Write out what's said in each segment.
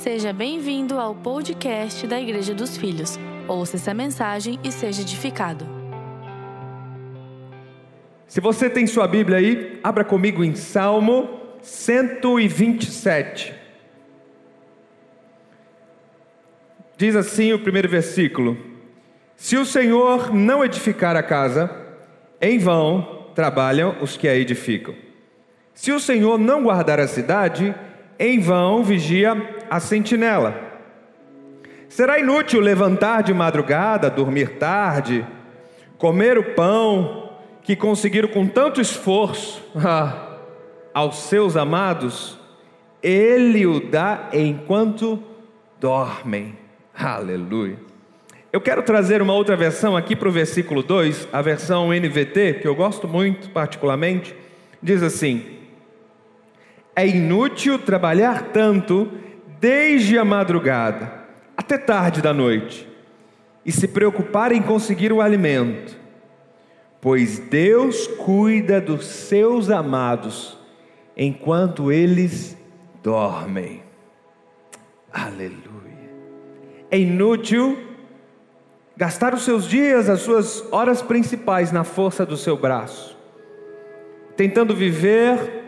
Seja bem-vindo ao podcast da Igreja dos Filhos. Ouça essa mensagem e seja edificado. Se você tem sua Bíblia aí, abra comigo em Salmo 127. Diz assim o primeiro versículo: Se o Senhor não edificar a casa, em vão trabalham os que a edificam. Se o Senhor não guardar a cidade, em vão vigia a sentinela. Será inútil levantar de madrugada, dormir tarde, comer o pão que conseguiram com tanto esforço ah, aos seus amados, Ele o dá enquanto dormem. Aleluia. Eu quero trazer uma outra versão aqui para o versículo 2, a versão NVT, que eu gosto muito particularmente, diz assim: É inútil trabalhar tanto desde a madrugada até tarde da noite e se preocupar em conseguir o alimento, pois Deus cuida dos seus amados enquanto eles dormem. Aleluia. É inútil gastar os seus dias, as suas horas principais na força do seu braço, tentando viver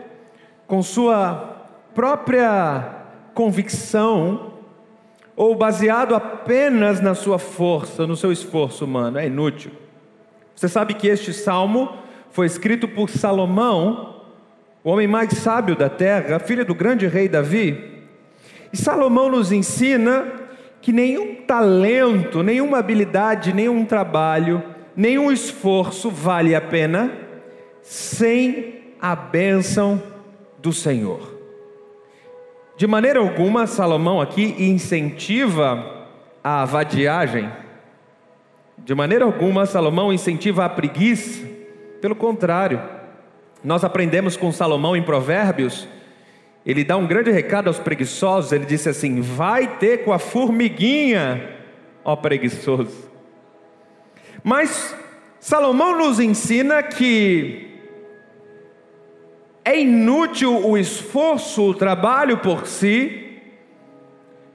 com sua própria convicção ou baseado apenas na sua força, no seu esforço humano, é inútil. Você sabe que este salmo foi escrito por Salomão, o homem mais sábio da terra, filho do grande rei Davi. E Salomão nos ensina que nenhum talento, nenhuma habilidade, nenhum trabalho, nenhum esforço vale a pena sem a bênção do Senhor. De maneira alguma, Salomão aqui incentiva a vadiagem. De maneira alguma, Salomão incentiva a preguiça. Pelo contrário, nós aprendemos com Salomão em Provérbios ele dá um grande recado aos preguiçosos, ele disse assim: vai ter com a formiguinha, ó preguiçoso. Mas Salomão nos ensina que é inútil o esforço, o trabalho por si,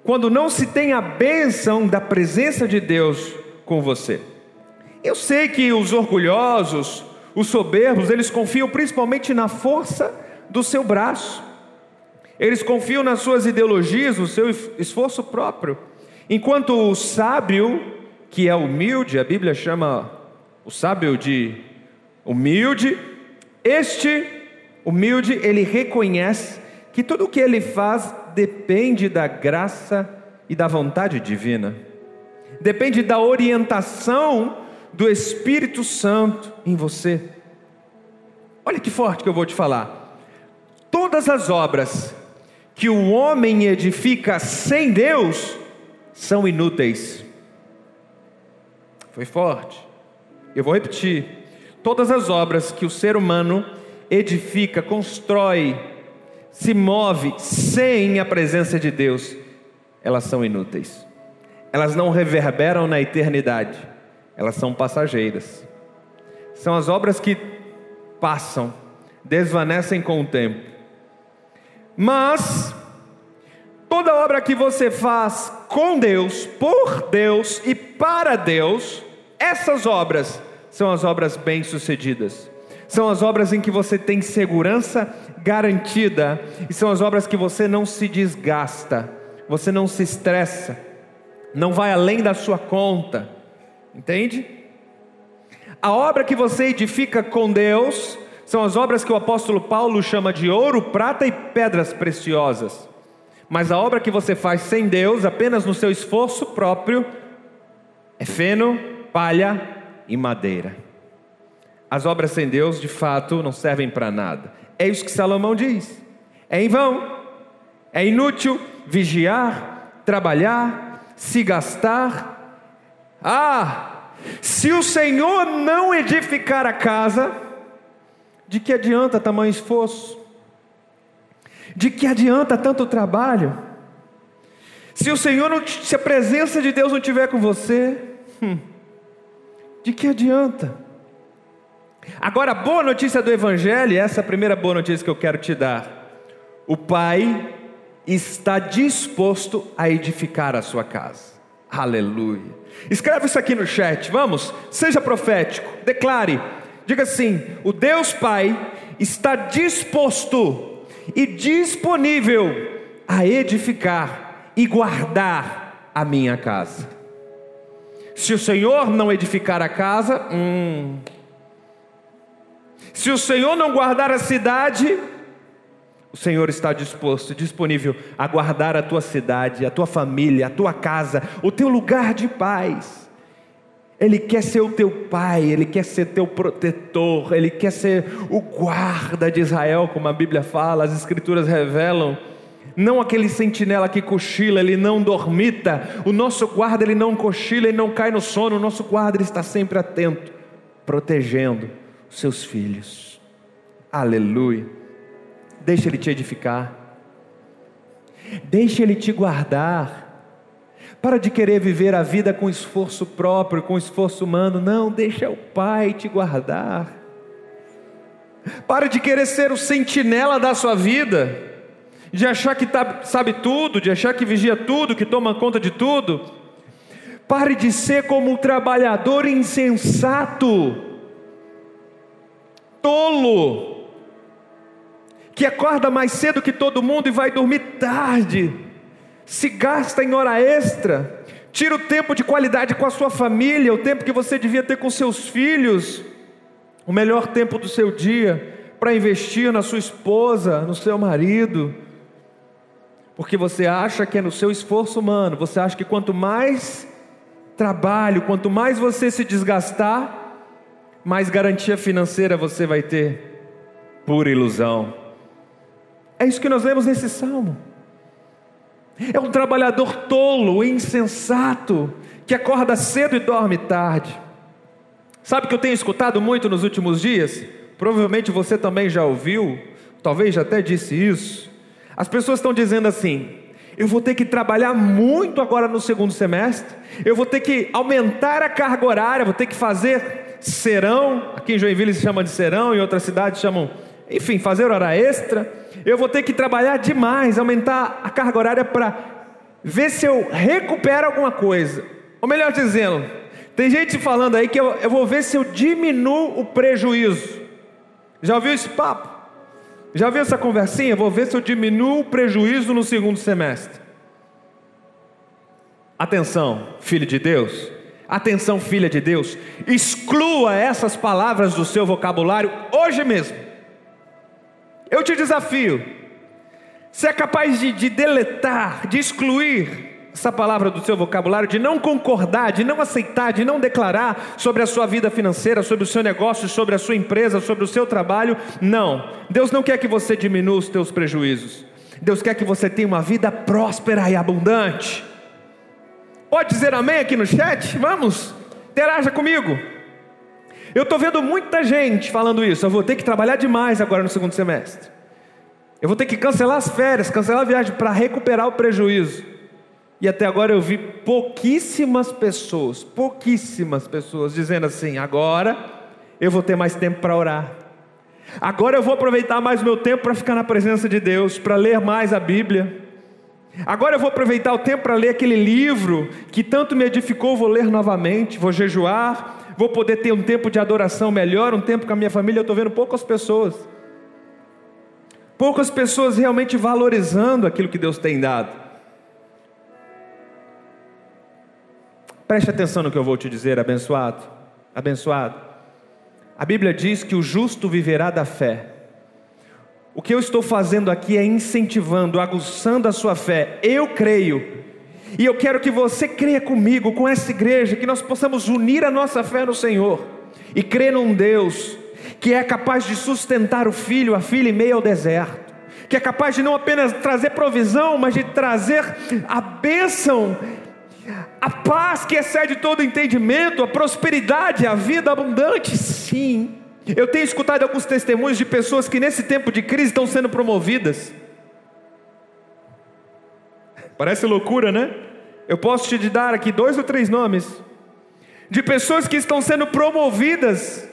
quando não se tem a bênção da presença de Deus com você. Eu sei que os orgulhosos, os soberbos, eles confiam principalmente na força do seu braço. Eles confiam nas suas ideologias, no seu esforço próprio. Enquanto o sábio, que é humilde, a Bíblia chama o sábio de humilde, este humilde, ele reconhece que tudo o que ele faz depende da graça e da vontade divina. Depende da orientação do Espírito Santo em você. Olha que forte que eu vou te falar. Todas as obras que o homem edifica sem Deus são inúteis. Foi forte. Eu vou repetir. Todas as obras que o ser humano edifica, constrói, se move sem a presença de Deus, elas são inúteis. Elas não reverberam na eternidade. Elas são passageiras. São as obras que passam, desvanecem com o tempo. Mas toda obra que você faz com Deus, por Deus e para Deus, essas obras são as obras bem-sucedidas. São as obras em que você tem segurança garantida e são as obras que você não se desgasta, você não se estressa, não vai além da sua conta. Entende? A obra que você edifica com Deus são as obras que o apóstolo Paulo chama de ouro, prata e pedras preciosas. Mas a obra que você faz sem Deus, apenas no seu esforço próprio, é feno, palha e madeira. As obras sem Deus, de fato, não servem para nada. É isso que Salomão diz. É em vão, é inútil vigiar, trabalhar, se gastar. Ah, se o Senhor não edificar a casa, de que adianta tamanho esforço? De que adianta tanto trabalho? Se o Senhor não, se a presença de Deus não estiver com você, hum, de que adianta? Agora, a boa notícia do Evangelho, essa é a primeira boa notícia que eu quero te dar. O Pai está disposto a edificar a sua casa. Aleluia. Escreve isso aqui no chat, vamos? Seja profético, declare, diga assim: o Deus Pai está disposto e disponível a edificar e guardar a minha casa. Se o Senhor não edificar a casa, hum. Se o Senhor não guardar a cidade, o Senhor está disposto, disponível a guardar a tua cidade, a tua família, a tua casa, o teu lugar de paz. Ele quer ser o teu pai, ele quer ser teu protetor, ele quer ser o guarda de Israel, como a Bíblia fala, as Escrituras revelam. Não aquele sentinela que cochila, ele não dormita. O nosso guarda, ele não cochila, ele não cai no sono. O nosso guarda ele está sempre atento, protegendo seus filhos. Aleluia. Deixa Ele te edificar. Deixa Ele te guardar. Para de querer viver a vida com esforço próprio, com esforço humano. Não, deixa o Pai te guardar. Para de querer ser o sentinela da sua vida, de achar que tá, sabe tudo, de achar que vigia tudo, que toma conta de tudo. Pare de ser como um trabalhador insensato, tolo, que acorda mais cedo que todo mundo e vai dormir tarde, se gasta em hora extra, tira o tempo de qualidade com a sua família, o tempo que você devia ter com seus filhos, o melhor tempo do seu dia, para investir na sua esposa, no seu marido, porque você acha que é no seu esforço humano, você acha que quanto mais trabalho, quanto mais você se desgastar, mais garantia financeira você vai ter. Pura ilusão. É isso que nós vemos nesse salmo. É um trabalhador tolo, insensato, que acorda cedo e dorme tarde. Sabe o que eu tenho escutado muito nos últimos dias? Provavelmente você também já ouviu, talvez já até disse isso. As pessoas estão dizendo assim: eu vou ter que trabalhar muito agora no segundo semestre, eu vou ter que aumentar a carga horária, vou ter que fazer serão, aqui em Joinville se chama de serão, em outras cidades chamam enfim, fazer hora extra, eu vou ter que trabalhar demais, aumentar a carga horária para ver se eu recupero alguma coisa. Ou melhor dizendo, tem gente falando aí que eu, eu vou ver se eu diminuo o prejuízo. Já ouviu esse papo? Já viu essa conversinha? Vou ver se eu diminuo o prejuízo no segundo semestre. Atenção, filho de Deus. Atenção, filha de Deus. Exclua essas palavras do seu vocabulário hoje mesmo. Eu te desafio. Você é capaz de, de deletar, de excluir essa palavra do seu vocabulário, de não concordar, de não aceitar, de não declarar sobre a sua vida financeira, sobre o seu negócio, sobre a sua empresa, sobre o seu trabalho. Não. Deus não quer que você diminua os teus prejuízos. Deus quer que você tenha uma vida próspera e abundante. Pode dizer amém aqui no chat? Vamos? Interaja comigo. Eu estou vendo muita gente falando isso. Eu vou ter que trabalhar demais agora no segundo semestre. Eu vou ter que cancelar as férias, cancelar a viagem para recuperar o prejuízo. E até agora eu vi pouquíssimas pessoas, pouquíssimas pessoas dizendo assim: agora eu vou ter mais tempo para orar. Agora eu vou aproveitar mais o meu tempo para ficar na presença de Deus, para ler mais a Bíblia. Agora eu vou aproveitar o tempo para ler aquele livro que tanto me edificou, vou ler novamente, vou jejuar, vou poder ter um tempo de adoração melhor, um tempo com a minha família. Eu estou vendo poucas pessoas, poucas pessoas realmente valorizando aquilo que Deus tem dado. Preste atenção no que eu vou te dizer, abençoado, abençoado. A Bíblia diz que o justo viverá da fé. O que eu estou fazendo aqui é incentivando, aguçando a sua fé. Eu creio e eu quero que você creia comigo, com essa igreja, que nós possamos unir a nossa fé no Senhor e crer num Deus que é capaz de sustentar o filho, a filha em meio ao deserto, que é capaz de não apenas trazer provisão, mas de trazer a bênção, a paz que excede todo entendimento, a prosperidade, a vida abundante. Sim, eu tenho escutado alguns testemunhos de pessoas que nesse tempo de crise estão sendo promovidas Parece loucura, né? Eu posso te dar aqui dois ou três nomes de pessoas que estão sendo promovidas,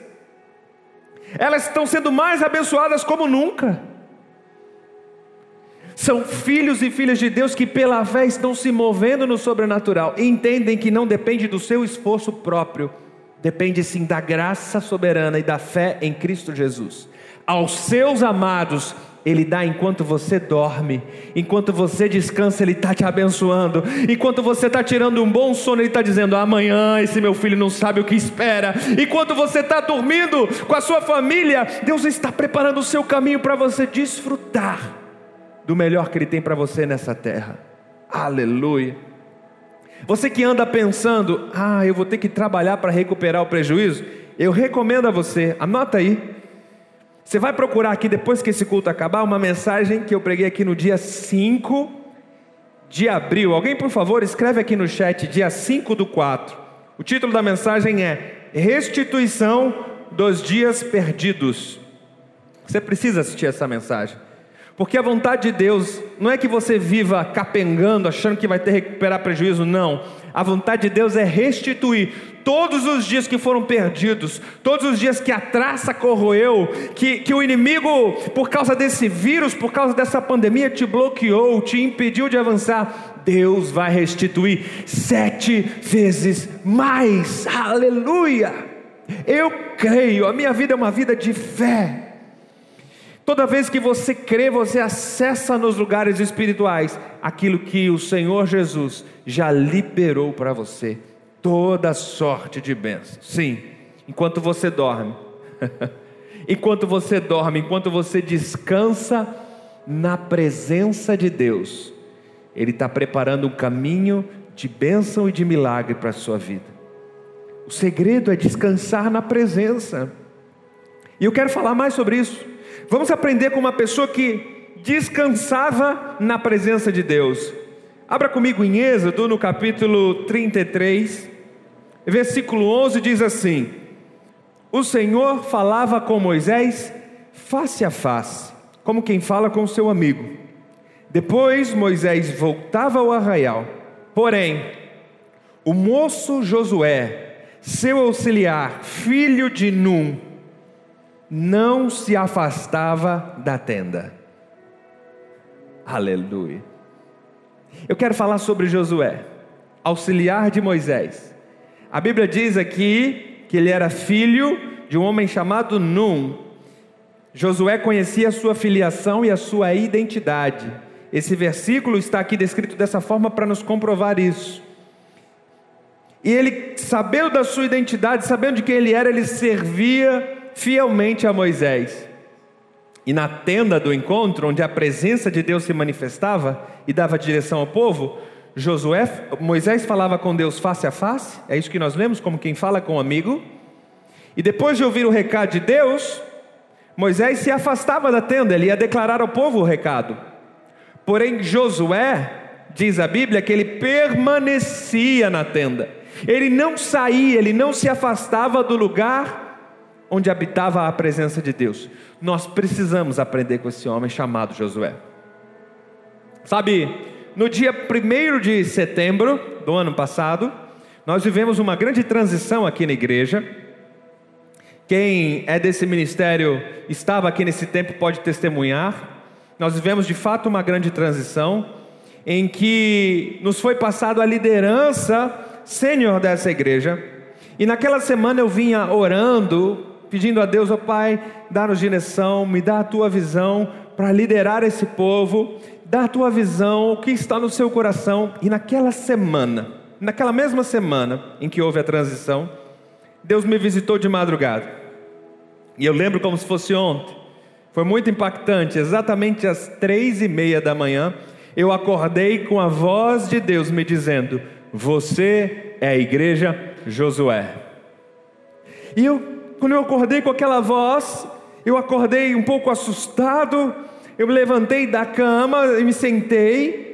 elas estão sendo mais abençoadas como nunca. São filhos e filhas de Deus que, pela fé, estão se movendo no sobrenatural. Entendem que não depende do seu esforço próprio, depende sim da graça soberana e da fé em Cristo Jesus. Aos seus amados, ele dá enquanto você dorme, enquanto você descansa, Ele está te abençoando, enquanto você está tirando um bom sono, Ele está dizendo: amanhã esse meu filho não sabe o que espera, enquanto você está dormindo com a sua família, Deus está preparando o seu caminho para você desfrutar do melhor que Ele tem para você nessa terra. Aleluia. Você que anda pensando, ah, eu vou ter que trabalhar para recuperar o prejuízo, eu recomendo a você, anota aí, você vai procurar aqui, depois que esse culto acabar, uma mensagem que eu preguei aqui no dia 5 de abril. Alguém, por favor, escreve aqui no chat, dia 5 do 4. O título da mensagem é Restituição dos Dias Perdidos. Você precisa assistir essa mensagem. Porque a vontade de Deus não é que você viva capengando, achando que vai ter que recuperar prejuízo, não. A vontade de Deus é restituir todos os dias que foram perdidos, todos os dias que a traça corroeu, que, que o inimigo, por causa desse vírus, por causa dessa pandemia, te bloqueou, te impediu de avançar. Deus vai restituir sete vezes mais. Aleluia! Eu creio, a minha vida é uma vida de fé. Toda vez que você crê, você acessa nos lugares espirituais aquilo que o Senhor Jesus já liberou para você. Toda sorte de bênçãos. Sim, enquanto você dorme. enquanto você dorme, enquanto você descansa na presença de Deus, Ele está preparando um caminho de bênção e de milagre para a sua vida. O segredo é descansar na presença. E eu quero falar mais sobre isso. Vamos aprender com uma pessoa que descansava na presença de Deus. Abra comigo em Êxodo, no capítulo 33, versículo 11 diz assim: O Senhor falava com Moisés face a face, como quem fala com seu amigo. Depois Moisés voltava ao arraial. Porém, o moço Josué, seu auxiliar, filho de Num, não se afastava da tenda. Aleluia. Eu quero falar sobre Josué, auxiliar de Moisés. A Bíblia diz aqui que ele era filho de um homem chamado Num. Josué conhecia a sua filiação e a sua identidade. Esse versículo está aqui descrito dessa forma para nos comprovar isso. E ele, sabendo da sua identidade, sabendo de quem ele era, ele servia fielmente a Moisés. E na tenda do encontro, onde a presença de Deus se manifestava e dava direção ao povo, Josué, Moisés falava com Deus face a face, é isso que nós lemos, como quem fala com um amigo. E depois de ouvir o recado de Deus, Moisés se afastava da tenda, ele ia declarar ao povo o recado. Porém, Josué, diz a Bíblia, que ele permanecia na tenda, ele não saía, ele não se afastava do lugar onde habitava a presença de Deus. Nós precisamos aprender com esse homem chamado Josué. Sabe, no dia 1 de setembro do ano passado, nós vivemos uma grande transição aqui na igreja. Quem é desse ministério, estava aqui nesse tempo, pode testemunhar. Nós vivemos de fato uma grande transição, em que nos foi passado a liderança sênior dessa igreja. E naquela semana eu vinha orando pedindo a Deus, ó oh, Pai, dá-nos direção, me dá a tua visão para liderar esse povo, dá a tua visão, o que está no seu coração. E naquela semana, naquela mesma semana em que houve a transição, Deus me visitou de madrugada. E eu lembro como se fosse ontem. Foi muito impactante. Exatamente às três e meia da manhã, eu acordei com a voz de Deus me dizendo: Você é a igreja Josué. E eu quando eu acordei com aquela voz, eu acordei um pouco assustado, eu me levantei da cama e me sentei,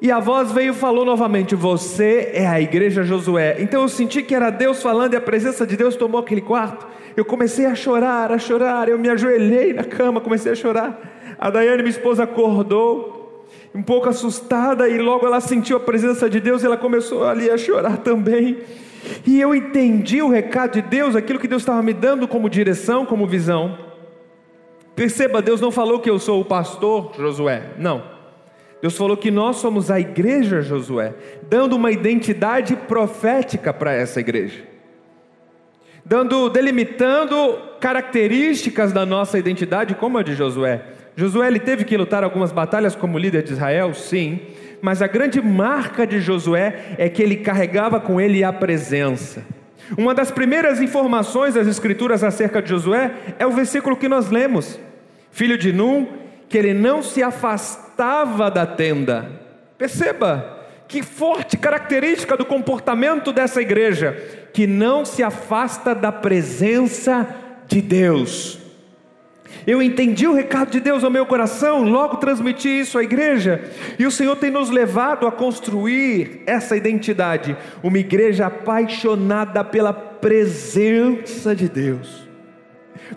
e a voz veio e falou novamente: Você é a igreja Josué. Então eu senti que era Deus falando e a presença de Deus tomou aquele quarto. Eu comecei a chorar, a chorar, eu me ajoelhei na cama, comecei a chorar. A Daiane, minha esposa, acordou, um pouco assustada, e logo ela sentiu a presença de Deus e ela começou ali a chorar também. E eu entendi o recado de Deus, aquilo que Deus estava me dando como direção, como visão. Perceba, Deus não falou que eu sou o pastor Josué, não. Deus falou que nós somos a igreja, Josué, dando uma identidade profética para essa igreja. Dando, delimitando características da nossa identidade, como a de Josué. Josué ele teve que lutar algumas batalhas como líder de Israel, sim, mas a grande marca de Josué é que ele carregava com ele a presença. Uma das primeiras informações das Escrituras acerca de Josué é o versículo que nós lemos: Filho de Num, que ele não se afastava da tenda. Perceba que forte característica do comportamento dessa igreja, que não se afasta da presença de Deus. Eu entendi o recado de Deus ao meu coração, logo transmiti isso à igreja, e o Senhor tem nos levado a construir essa identidade, uma igreja apaixonada pela presença de Deus.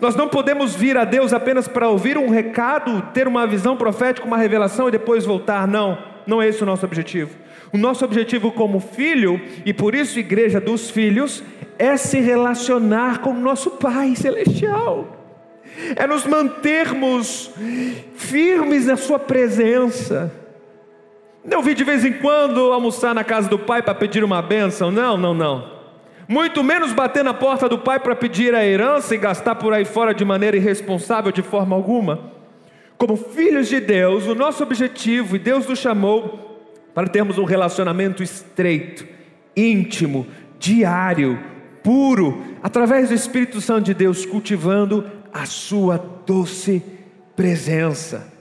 Nós não podemos vir a Deus apenas para ouvir um recado, ter uma visão profética, uma revelação e depois voltar. Não, não é esse o nosso objetivo. O nosso objetivo como filho, e por isso igreja dos filhos, é se relacionar com o nosso Pai celestial. É nos mantermos firmes na sua presença. Não vi de vez em quando almoçar na casa do Pai para pedir uma bênção. Não, não, não muito menos bater na porta do pai para pedir a herança e gastar por aí fora de maneira irresponsável de forma alguma. Como filhos de Deus, o nosso objetivo, e Deus nos chamou para termos um relacionamento estreito, íntimo, diário, puro, através do Espírito Santo de Deus, cultivando a sua doce presença.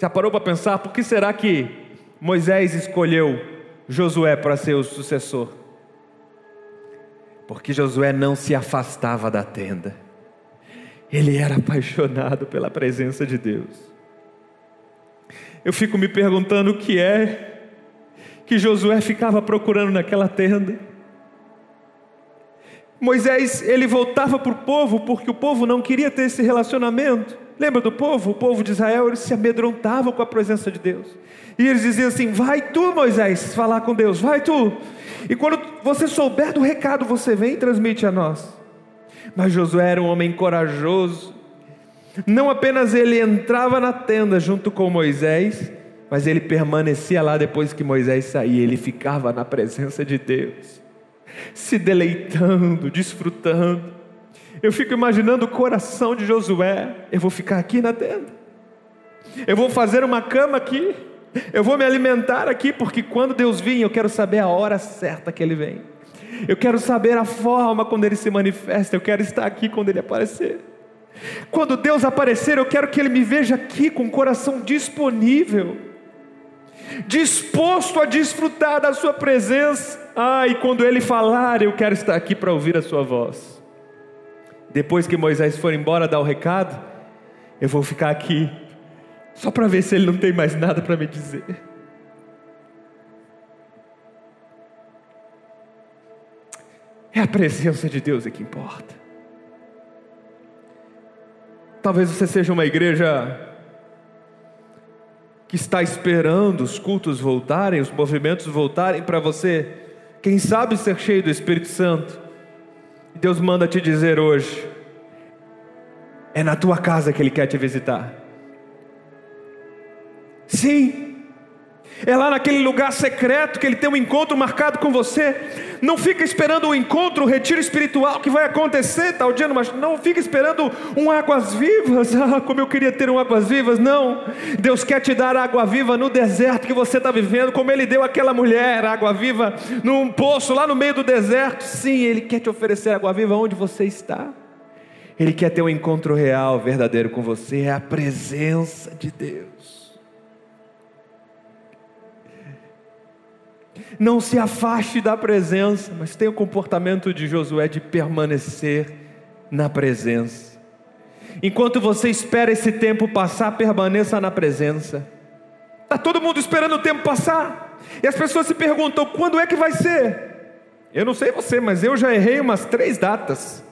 Já parou para pensar por que será que Moisés escolheu Josué para ser o sucessor? porque Josué não se afastava da tenda, ele era apaixonado pela presença de Deus. Eu fico me perguntando o que é que Josué ficava procurando naquela tenda. Moisés, ele voltava para o povo porque o povo não queria ter esse relacionamento. Lembra do povo? O povo de Israel, eles se amedrontavam com a presença de Deus. E eles diziam assim: Vai tu, Moisés, falar com Deus, vai tu. E quando você souber do recado, você vem e transmite a nós. Mas Josué era um homem corajoso. Não apenas ele entrava na tenda junto com Moisés, mas ele permanecia lá depois que Moisés saía, ele ficava na presença de Deus, se deleitando, desfrutando. Eu fico imaginando o coração de Josué. Eu vou ficar aqui na tenda, eu vou fazer uma cama aqui, eu vou me alimentar aqui, porque quando Deus vir, eu quero saber a hora certa que Ele vem. Eu quero saber a forma quando Ele se manifesta. Eu quero estar aqui quando Ele aparecer. Quando Deus aparecer, eu quero que Ele me veja aqui com o coração disponível, disposto a desfrutar da Sua presença. Ah, e quando Ele falar, eu quero estar aqui para ouvir a Sua voz. Depois que Moisés for embora dar o recado, eu vou ficar aqui só para ver se ele não tem mais nada para me dizer. É a presença de Deus é que importa. Talvez você seja uma igreja que está esperando os cultos voltarem, os movimentos voltarem para você, quem sabe ser cheio do Espírito Santo. Deus manda te dizer hoje: é na tua casa que Ele quer te visitar. Sim. É lá naquele lugar secreto que ele tem um encontro marcado com você. Não fica esperando o um encontro, o um retiro espiritual que vai acontecer tal dia, mas não fica esperando um águas vivas. Ah, como eu queria ter um águas vivas. Não. Deus quer te dar água viva no deserto que você está vivendo, como ele deu àquela mulher água viva num poço lá no meio do deserto. Sim, ele quer te oferecer água viva onde você está. Ele quer ter um encontro real, verdadeiro com você. É a presença de Deus. Não se afaste da presença, mas tenha o comportamento de Josué de permanecer na presença. Enquanto você espera esse tempo passar, permaneça na presença. Está todo mundo esperando o tempo passar. E as pessoas se perguntam: quando é que vai ser? Eu não sei você, mas eu já errei umas três datas.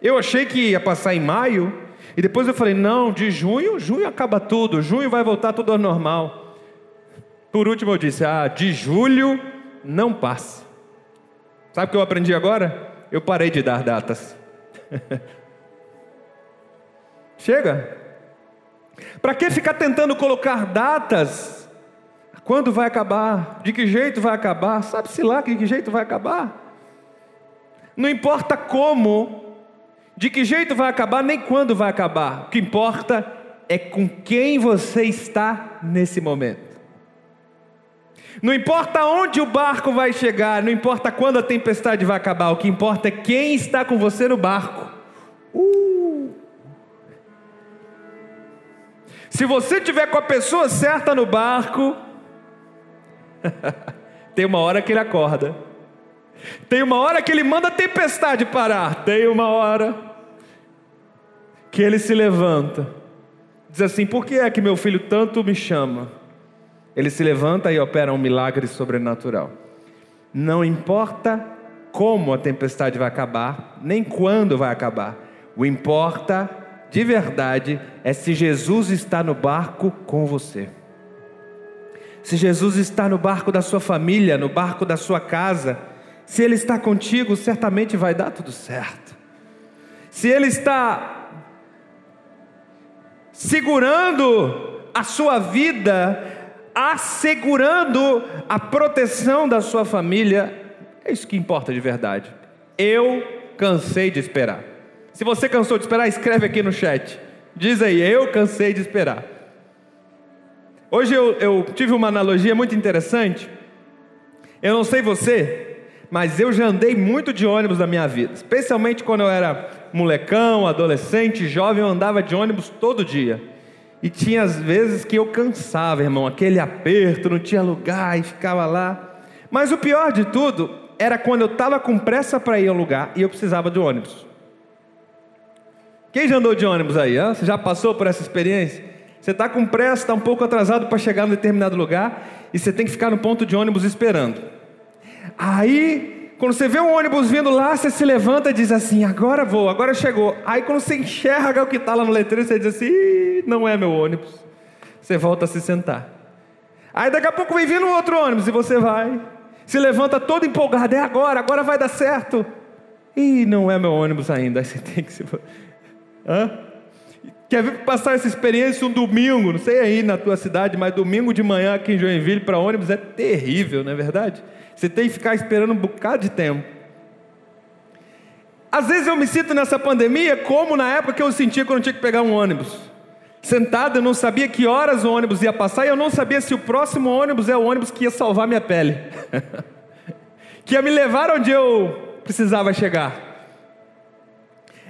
Eu achei que ia passar em maio, e depois eu falei: não, de junho, junho acaba tudo, junho vai voltar tudo ao normal. Por último, eu disse: Ah, de julho não passa. Sabe o que eu aprendi agora? Eu parei de dar datas. Chega. Para que ficar tentando colocar datas? Quando vai acabar? De que jeito vai acabar? Sabe-se lá de que jeito vai acabar? Não importa como, de que jeito vai acabar, nem quando vai acabar. O que importa é com quem você está nesse momento. Não importa onde o barco vai chegar, não importa quando a tempestade vai acabar, o que importa é quem está com você no barco. Uh. Se você tiver com a pessoa certa no barco, tem uma hora que ele acorda, tem uma hora que ele manda a tempestade parar, tem uma hora que ele se levanta, diz assim: Por que é que meu filho tanto me chama? Ele se levanta e opera um milagre sobrenatural. Não importa como a tempestade vai acabar, nem quando vai acabar. O importa de verdade é se Jesus está no barco com você. Se Jesus está no barco da sua família, no barco da sua casa, se Ele está contigo, certamente vai dar tudo certo. Se Ele está segurando a sua vida, assegurando a proteção da sua família. É isso que importa de verdade. Eu cansei de esperar. Se você cansou de esperar, escreve aqui no chat. Diz aí, eu cansei de esperar. Hoje eu, eu tive uma analogia muito interessante. Eu não sei você, mas eu já andei muito de ônibus na minha vida. Especialmente quando eu era molecão, adolescente, jovem, eu andava de ônibus todo dia. E tinha às vezes que eu cansava, irmão, aquele aperto, não tinha lugar e ficava lá. Mas o pior de tudo era quando eu estava com pressa para ir ao lugar e eu precisava de ônibus. Quem já andou de ônibus aí? Hein? Você já passou por essa experiência? Você está com pressa, está um pouco atrasado para chegar em determinado lugar e você tem que ficar no ponto de ônibus esperando. Aí quando você vê um ônibus vindo lá, você se levanta e diz assim: agora vou, agora chegou. Aí quando você enxerga o que está lá no letreiro, você diz assim: não é meu ônibus. Você volta a se sentar. Aí daqui a pouco vem vindo outro ônibus e você vai. Se levanta todo empolgado: é agora, agora vai dar certo. E não é meu ônibus ainda. Aí você tem que se. Hã? Quer ver passar essa experiência um domingo, não sei aí na tua cidade, mas domingo de manhã aqui em Joinville para ônibus é terrível, não é verdade? Você tem que ficar esperando um bocado de tempo. Às vezes eu me sinto nessa pandemia como na época que eu sentia quando eu tinha que pegar um ônibus. Sentado, eu não sabia que horas o ônibus ia passar e eu não sabia se o próximo ônibus é o ônibus que ia salvar minha pele. que ia me levar onde eu precisava chegar.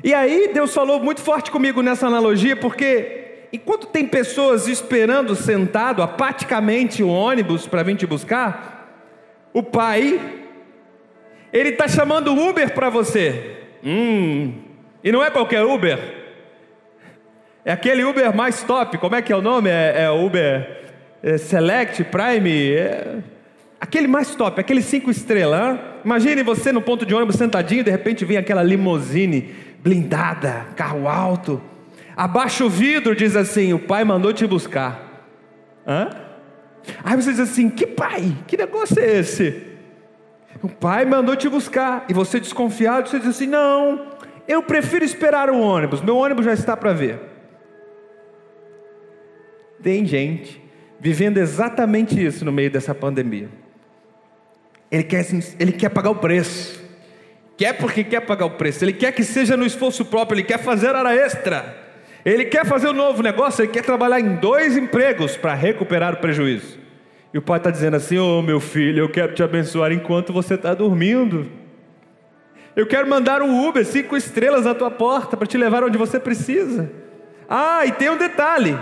E aí Deus falou muito forte comigo nessa analogia, porque enquanto tem pessoas esperando sentado apaticamente o ônibus para vir te buscar, o pai, ele está chamando Uber para você. Hum, e não é qualquer Uber. É aquele Uber mais top. Como é que é o nome? É, é Uber é Select, Prime. É... Aquele mais top, aquele cinco estrelas. Hein? Imagine você no ponto de ônibus sentadinho, de repente vem aquela limousine blindada, carro alto. Abaixa o vidro, diz assim: o pai mandou te buscar. Hã? Aí você diz assim: que pai? Que negócio é esse? O pai mandou te buscar e você desconfiado, você diz assim: não, eu prefiro esperar o ônibus, meu ônibus já está para ver. Tem gente vivendo exatamente isso no meio dessa pandemia. Ele quer, ele quer pagar o preço. Quer porque quer pagar o preço. Ele quer que seja no esforço próprio, ele quer fazer hora extra. Ele quer fazer um novo negócio, ele quer trabalhar em dois empregos para recuperar o prejuízo. E o pai está dizendo assim: Ô oh, meu filho, eu quero te abençoar enquanto você está dormindo. Eu quero mandar um Uber cinco estrelas à tua porta para te levar onde você precisa. Ah, e tem um detalhe: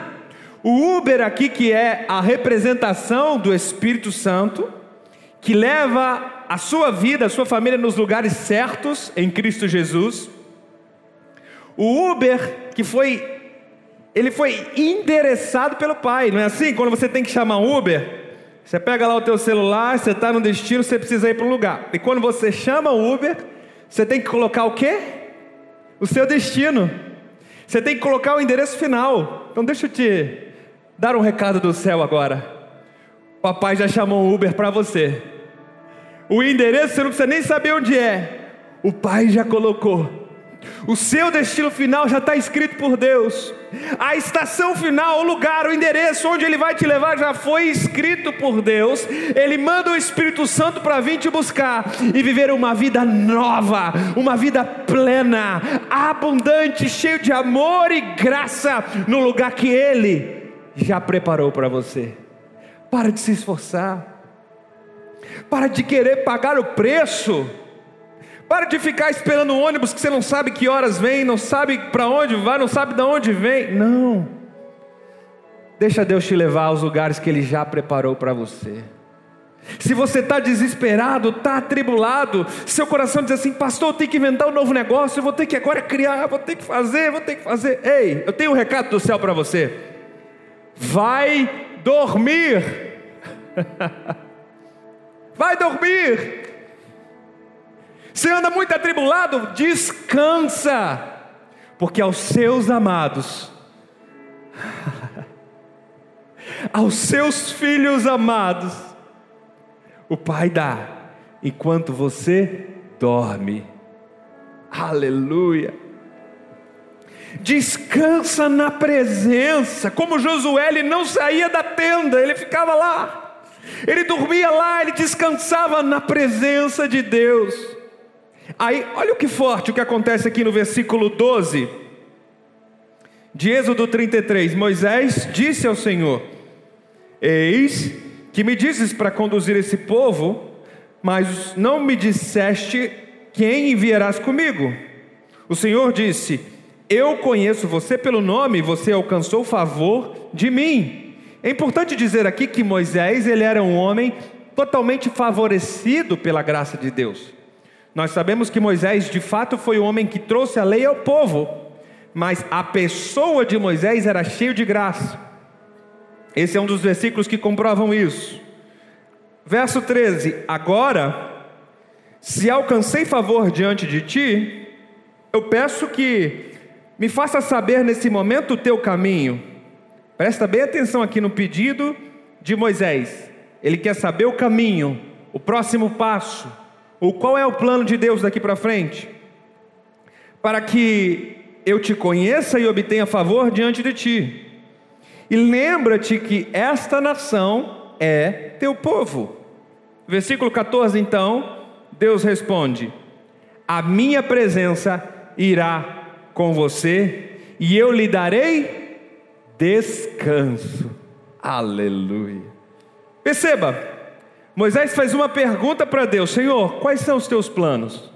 o Uber aqui, que é a representação do Espírito Santo, que leva a sua vida, a sua família nos lugares certos em Cristo Jesus. O Uber, que foi ele foi endereçado pelo pai, não é assim? Quando você tem que chamar um Uber, você pega lá o teu celular, você está no destino, você precisa ir para um lugar. E quando você chama Uber, você tem que colocar o quê? O seu destino. Você tem que colocar o endereço final. Então deixa eu te dar um recado do céu agora. O papai já chamou um Uber para você. O endereço você não precisa nem saber onde é. O pai já colocou O seu destino final já está escrito por Deus. A estação final, o lugar, o endereço onde Ele vai te levar já foi escrito por Deus. Ele manda o Espírito Santo para vir te buscar e viver uma vida nova, uma vida plena, abundante, cheio de amor e graça no lugar que Ele já preparou para você. Para de se esforçar. Para de querer pagar o preço para de ficar esperando o ônibus que você não sabe que horas vem, não sabe para onde vai, não sabe de onde vem. Não. Deixa Deus te levar aos lugares que Ele já preparou para você. Se você está desesperado, está atribulado, seu coração diz assim, pastor, eu tenho que inventar um novo negócio, eu vou ter que agora criar, vou ter que fazer, vou ter que fazer. Ei, eu tenho um recado do céu para você. Vai dormir. Vai dormir. Você anda muito atribulado? Descansa, porque aos seus amados, aos seus filhos amados, o Pai dá, enquanto você dorme. Aleluia. Descansa na presença, como Josué, ele não saía da tenda, ele ficava lá, ele dormia lá, ele descansava na presença de Deus. Aí, olha o que forte o que acontece aqui no versículo 12 de Êxodo 33. Moisés disse ao Senhor: Eis que me dizes para conduzir esse povo, mas não me disseste quem enviarás comigo. O Senhor disse: Eu conheço você pelo nome, você alcançou favor de mim. É importante dizer aqui que Moisés ele era um homem totalmente favorecido pela graça de Deus. Nós sabemos que Moisés de fato foi o homem que trouxe a lei ao povo, mas a pessoa de Moisés era cheia de graça. Esse é um dos versículos que comprovam isso. Verso 13: Agora, se alcancei favor diante de ti, eu peço que me faça saber nesse momento o teu caminho. Presta bem atenção aqui no pedido de Moisés. Ele quer saber o caminho, o próximo passo ou qual é o plano de Deus daqui para frente? Para que eu te conheça e obtenha favor diante de ti. E lembra-te que esta nação é teu povo. Versículo 14, então, Deus responde: A minha presença irá com você e eu lhe darei descanso. Aleluia. Perceba, Moisés faz uma pergunta para Deus: Senhor, quais são os teus planos?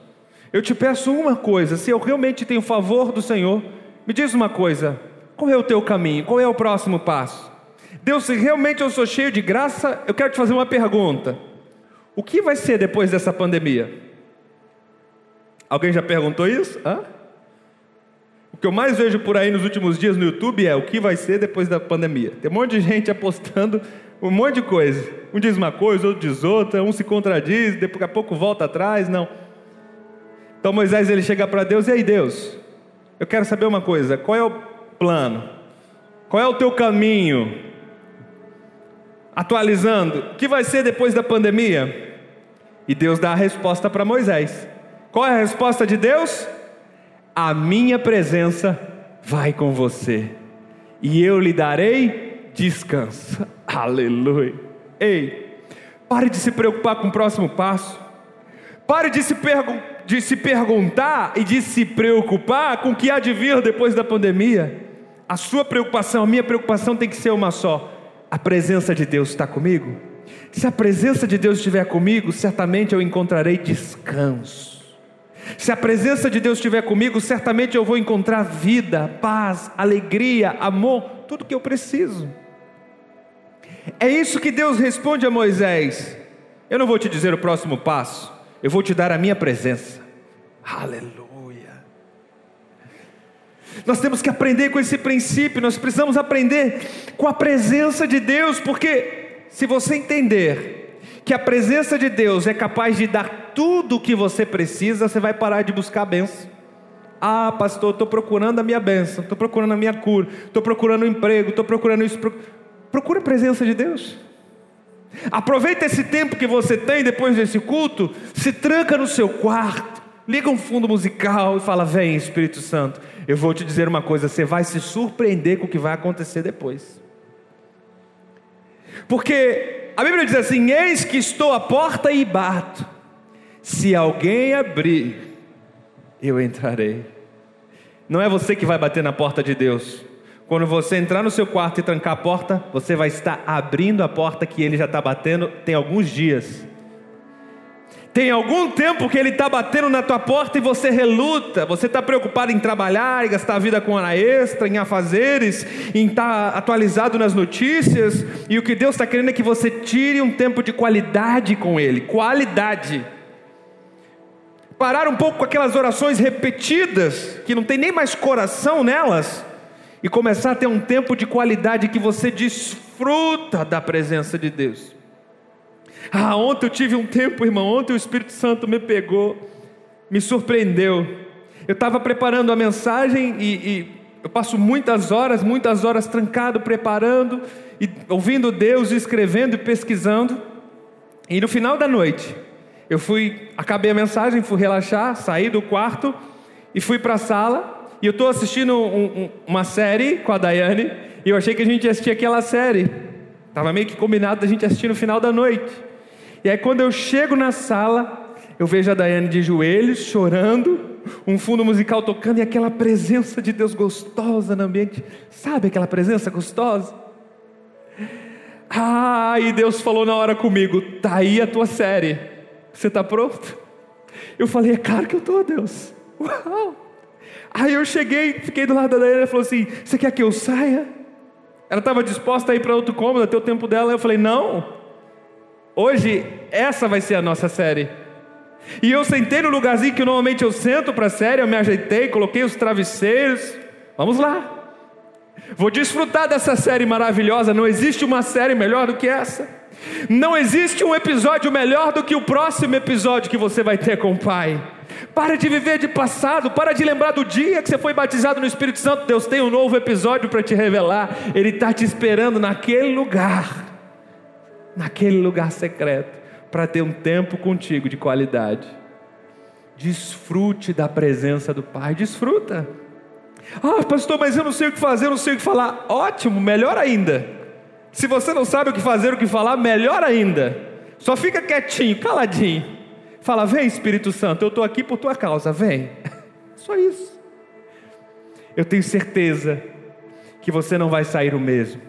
Eu te peço uma coisa: se eu realmente tenho favor do Senhor, me diz uma coisa: qual é o teu caminho? Qual é o próximo passo? Deus, se realmente eu sou cheio de graça, eu quero te fazer uma pergunta: o que vai ser depois dessa pandemia? Alguém já perguntou isso? Hã? O que eu mais vejo por aí nos últimos dias no YouTube é o que vai ser depois da pandemia. Tem um monte de gente apostando um monte de coisa. Um diz uma coisa, outro diz outra, um se contradiz, daqui a pouco volta atrás, não. Então Moisés ele chega para Deus, e aí Deus, eu quero saber uma coisa, qual é o plano? Qual é o teu caminho? Atualizando, o que vai ser depois da pandemia? E Deus dá a resposta para Moisés. Qual é a resposta de Deus? A minha presença vai com você, e eu lhe darei descanso. Aleluia. Ei, pare de se preocupar com o próximo passo. Pare de se, de se perguntar e de se preocupar com o que há de vir depois da pandemia. A sua preocupação, a minha preocupação tem que ser uma só: a presença de Deus está comigo? Se a presença de Deus estiver comigo, certamente eu encontrarei descanso. Se a presença de Deus estiver comigo, certamente eu vou encontrar vida, paz, alegria, amor, tudo que eu preciso. É isso que Deus responde a Moisés. Eu não vou te dizer o próximo passo, eu vou te dar a minha presença. Aleluia. Nós temos que aprender com esse princípio, nós precisamos aprender com a presença de Deus, porque se você entender que a presença de Deus é capaz de dar tudo o que você precisa, você vai parar de buscar a benção. Ah, pastor, estou procurando a minha bênção, estou procurando a minha cura, estou procurando um emprego, estou procurando isso. Procura a presença de Deus. Aproveita esse tempo que você tem depois desse culto, se tranca no seu quarto, liga um fundo musical e fala: Vem, Espírito Santo. Eu vou te dizer uma coisa: você vai se surpreender com o que vai acontecer depois. Porque a Bíblia diz assim: Eis que estou à porta e bato. Se alguém abrir, eu entrarei. Não é você que vai bater na porta de Deus. Quando você entrar no seu quarto e trancar a porta, você vai estar abrindo a porta que ele já está batendo tem alguns dias. Tem algum tempo que ele está batendo na tua porta e você reluta. Você está preocupado em trabalhar, em gastar a vida com hora extra, em afazeres, em estar tá atualizado nas notícias. E o que Deus está querendo é que você tire um tempo de qualidade com Ele. Qualidade. Parar um pouco com aquelas orações repetidas, que não tem nem mais coração nelas e começar a ter um tempo de qualidade que você desfruta da presença de Deus. Ah, ontem eu tive um tempo, irmão, ontem o Espírito Santo me pegou, me surpreendeu. Eu estava preparando a mensagem e, e, eu passo muitas horas, muitas horas trancado, preparando, e ouvindo Deus, escrevendo e pesquisando. E no final da noite, eu fui, acabei a mensagem, fui relaxar, saí do quarto e fui para a sala e eu estou assistindo um, um, uma série com a Daiane, e eu achei que a gente ia assistir aquela série. Estava meio que combinado da gente assistir no final da noite. E aí quando eu chego na sala, eu vejo a Daiane de joelhos, chorando, um fundo musical tocando e aquela presença de Deus gostosa no ambiente. Sabe aquela presença gostosa? Ah, e Deus falou na hora comigo: tá aí a tua série. Você está pronto? Eu falei: é claro que eu estou, Deus. Uau! Aí eu cheguei, fiquei do lado dela e ela falou assim: Você quer que eu saia? Ela estava disposta a ir para outro cômodo, até o tempo dela. Eu falei: Não, hoje essa vai ser a nossa série. E eu sentei no lugarzinho que normalmente eu sento para a série, eu me ajeitei, coloquei os travesseiros. Vamos lá. Vou desfrutar dessa série maravilhosa. Não existe uma série melhor do que essa. Não existe um episódio melhor do que o próximo episódio que você vai ter com o Pai. Para de viver de passado, para de lembrar do dia que você foi batizado no Espírito Santo. Deus tem um novo episódio para te revelar. Ele está te esperando naquele lugar, naquele lugar secreto, para ter um tempo contigo de qualidade. Desfrute da presença do Pai, desfruta. Ah, pastor, mas eu não sei o que fazer, eu não sei o que falar. Ótimo, melhor ainda. Se você não sabe o que fazer, o que falar, melhor ainda. Só fica quietinho, caladinho. Fala, vem Espírito Santo, eu estou aqui por tua causa, vem. Só isso. Eu tenho certeza que você não vai sair o mesmo.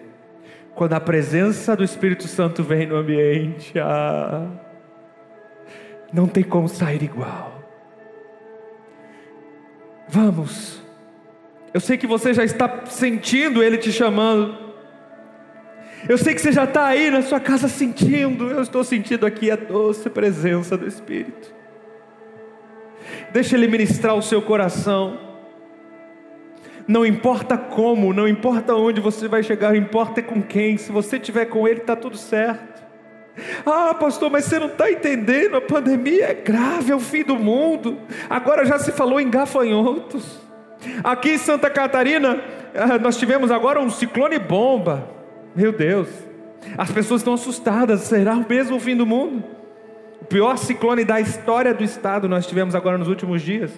Quando a presença do Espírito Santo vem no ambiente, ah, não tem como sair igual. Vamos. Eu sei que você já está sentindo Ele te chamando. Eu sei que você já está aí na sua casa sentindo, eu estou sentindo aqui a doce presença do Espírito. Deixa Ele ministrar o seu coração. Não importa como, não importa onde você vai chegar, importa com quem. Se você estiver com Ele, está tudo certo. Ah, pastor, mas você não está entendendo, a pandemia é grave, é o fim do mundo. Agora já se falou em gafanhotos. Aqui em Santa Catarina, ah, nós tivemos agora um ciclone bomba. Meu Deus, as pessoas estão assustadas. Será o mesmo fim do mundo? O pior ciclone da história do estado nós tivemos agora nos últimos dias.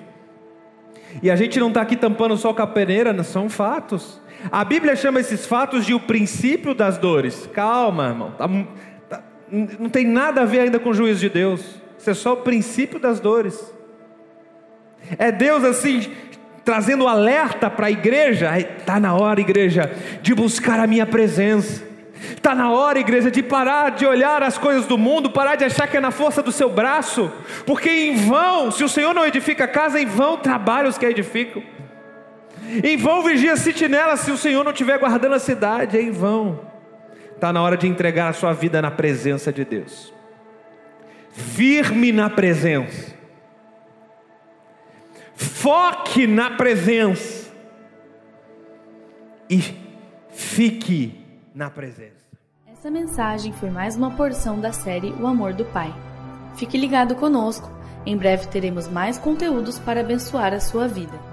E a gente não está aqui tampando só com a peneira, são fatos. A Bíblia chama esses fatos de o princípio das dores. Calma, irmão. Tá, tá, não tem nada a ver ainda com o juízo de Deus. Isso é só o princípio das dores. É Deus assim trazendo alerta para a igreja. Está na hora, igreja, de buscar a minha presença. Está na hora, igreja, de parar de olhar as coisas do mundo, parar de achar que é na força do seu braço, porque em vão, se o Senhor não edifica a casa, em vão trabalham os que a edificam. Em vão vigia a sentinela se o Senhor não estiver guardando a cidade, é em vão. Está na hora de entregar a sua vida na presença de Deus. Firme na presença. Foque na presença. E fique na presença. Essa mensagem foi mais uma porção da série O Amor do Pai. Fique ligado conosco. Em breve teremos mais conteúdos para abençoar a sua vida.